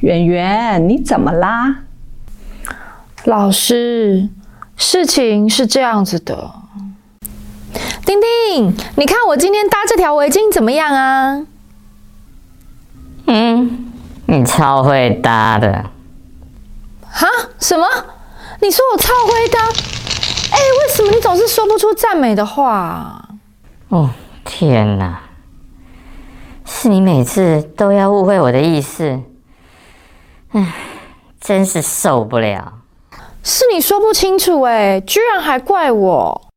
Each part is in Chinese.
圆圆，你怎么啦？老师，事情是这样子的。丁丁，你看我今天搭这条围巾怎么样啊？嗯，你超会搭的。哈？什么？你说我超会搭？哎，为什么你总是说不出赞美的话？哦，天哪！是你每次都要误会我的意思。唉，真是受不了。是你说不清楚哎，居然还怪我。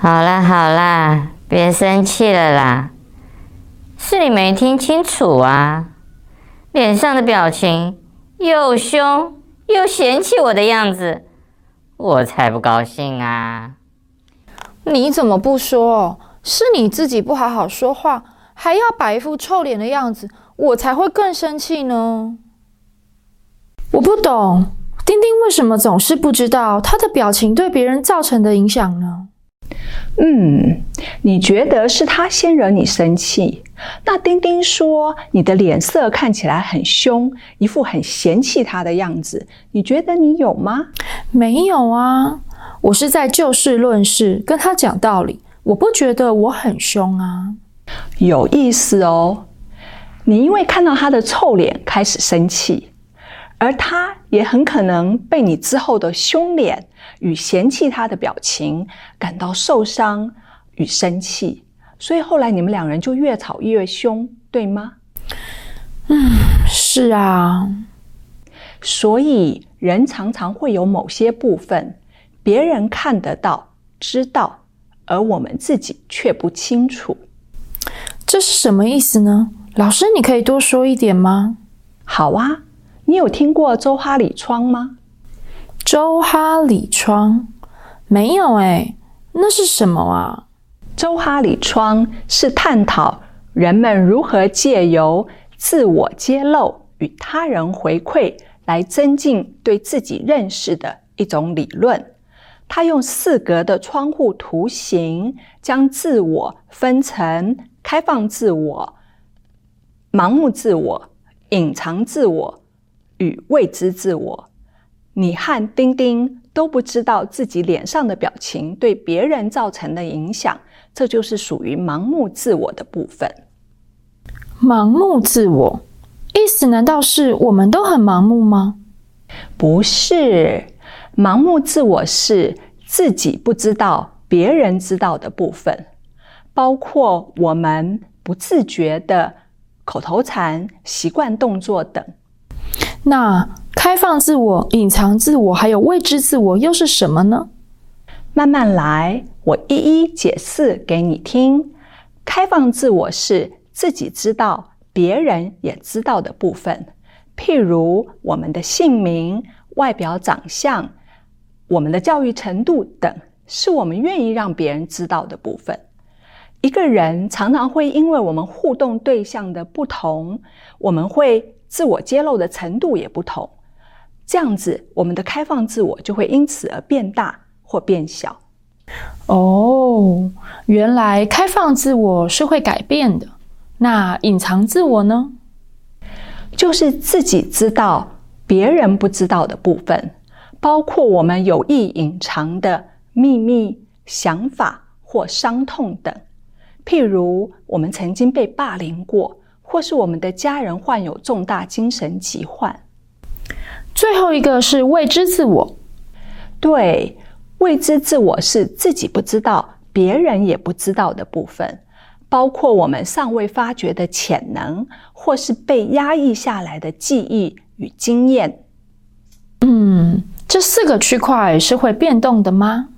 好啦好啦，别生气了啦。是你没听清楚啊，脸上的表情又凶又嫌弃我的样子，我才不高兴啊。你怎么不说？是你自己不好好说话，还要摆一副臭脸的样子，我才会更生气呢。我不懂，丁丁为什么总是不知道他的表情对别人造成的影响呢？嗯，你觉得是他先惹你生气？那丁丁说你的脸色看起来很凶，一副很嫌弃他的样子，你觉得你有吗？没有啊，我是在就事论事跟他讲道理。我不觉得我很凶啊，有意思哦。你因为看到他的臭脸开始生气，而他也很可能被你之后的凶脸与嫌弃他的表情感到受伤与生气，所以后来你们两人就越吵越凶，对吗？嗯，是啊。所以人常常会有某些部分，别人看得到、知道。而我们自己却不清楚，这是什么意思呢？老师，你可以多说一点吗？好啊，你有听过周哈里窗吗？周哈里窗？没有诶，那是什么啊？周哈里窗是探讨人们如何借由自我揭露与他人回馈来增进对自己认识的一种理论。他用四格的窗户图形，将自我分成开放自我、盲目自我、隐藏自我与未知自我。你和丁丁都不知道自己脸上的表情对别人造成的影响，这就是属于盲目自我的部分。盲目自我，意思难道是我们都很盲目吗？不是。盲目自我是自己不知道别人知道的部分，包括我们不自觉的口头禅、习惯动作等。那开放自我、隐藏自我还有未知自我又是什么呢？慢慢来，我一一解释给你听。开放自我是自己知道、别人也知道的部分，譬如我们的姓名、外表长相。我们的教育程度等，是我们愿意让别人知道的部分。一个人常常会因为我们互动对象的不同，我们会自我揭露的程度也不同。这样子，我们的开放自我就会因此而变大或变小。哦，原来开放自我是会改变的。那隐藏自我呢？就是自己知道，别人不知道的部分。包括我们有意隐藏的秘密、想法或伤痛等，譬如我们曾经被霸凌过，或是我们的家人患有重大精神疾患。最后一个是未知自我。对，未知自我是自己不知道、别人也不知道的部分，包括我们尚未发掘的潜能，或是被压抑下来的记忆与经验。嗯。这四个区块是会变动的吗？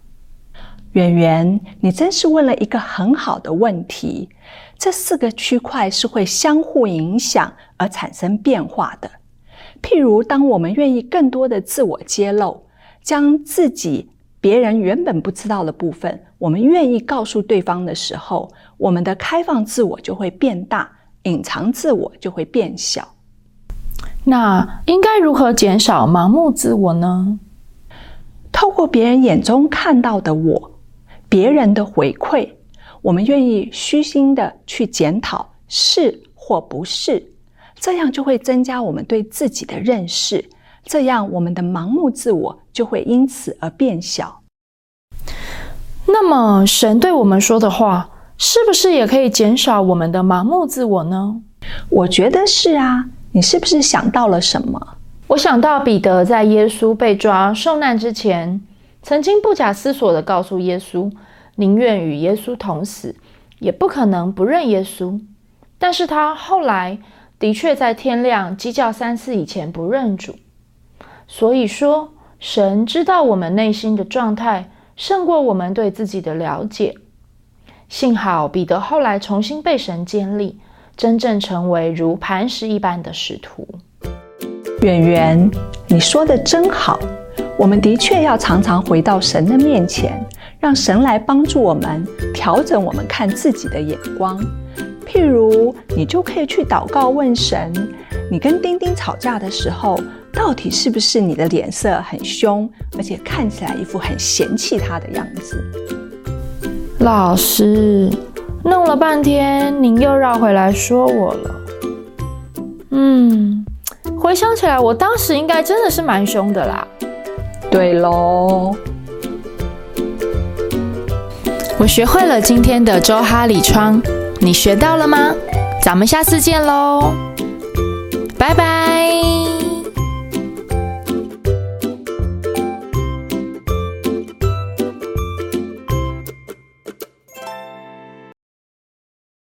圆圆，你真是问了一个很好的问题。这四个区块是会相互影响而产生变化的。譬如，当我们愿意更多的自我揭露，将自己别人原本不知道的部分，我们愿意告诉对方的时候，我们的开放自我就会变大，隐藏自我就会变小。那应该如何减少盲目自我呢？透过别人眼中看到的我，别人的回馈，我们愿意虚心的去检讨是或不是，这样就会增加我们对自己的认识，这样我们的盲目自我就会因此而变小。那么，神对我们说的话，是不是也可以减少我们的盲目自我呢？我觉得是啊。你是不是想到了什么？我想到彼得在耶稣被抓受难之前，曾经不假思索地告诉耶稣，宁愿与耶稣同死，也不可能不认耶稣。但是他后来的确在天亮鸡叫三次以前不认主。所以说，神知道我们内心的状态，胜过我们对自己的了解。幸好彼得后来重新被神建立。真正成为如磐石一般的使徒。远远，你说的真好。我们的确要常常回到神的面前，让神来帮助我们调整我们看自己的眼光。譬如，你就可以去祷告问神：你跟丁丁吵架的时候，到底是不是你的脸色很凶，而且看起来一副很嫌弃他的样子？老师。弄了半天，您又绕回来说我了。嗯，回想起来，我当时应该真的是蛮凶的啦。对喽，我学会了今天的周哈里窗，你学到了吗？咱们下次见喽，拜拜。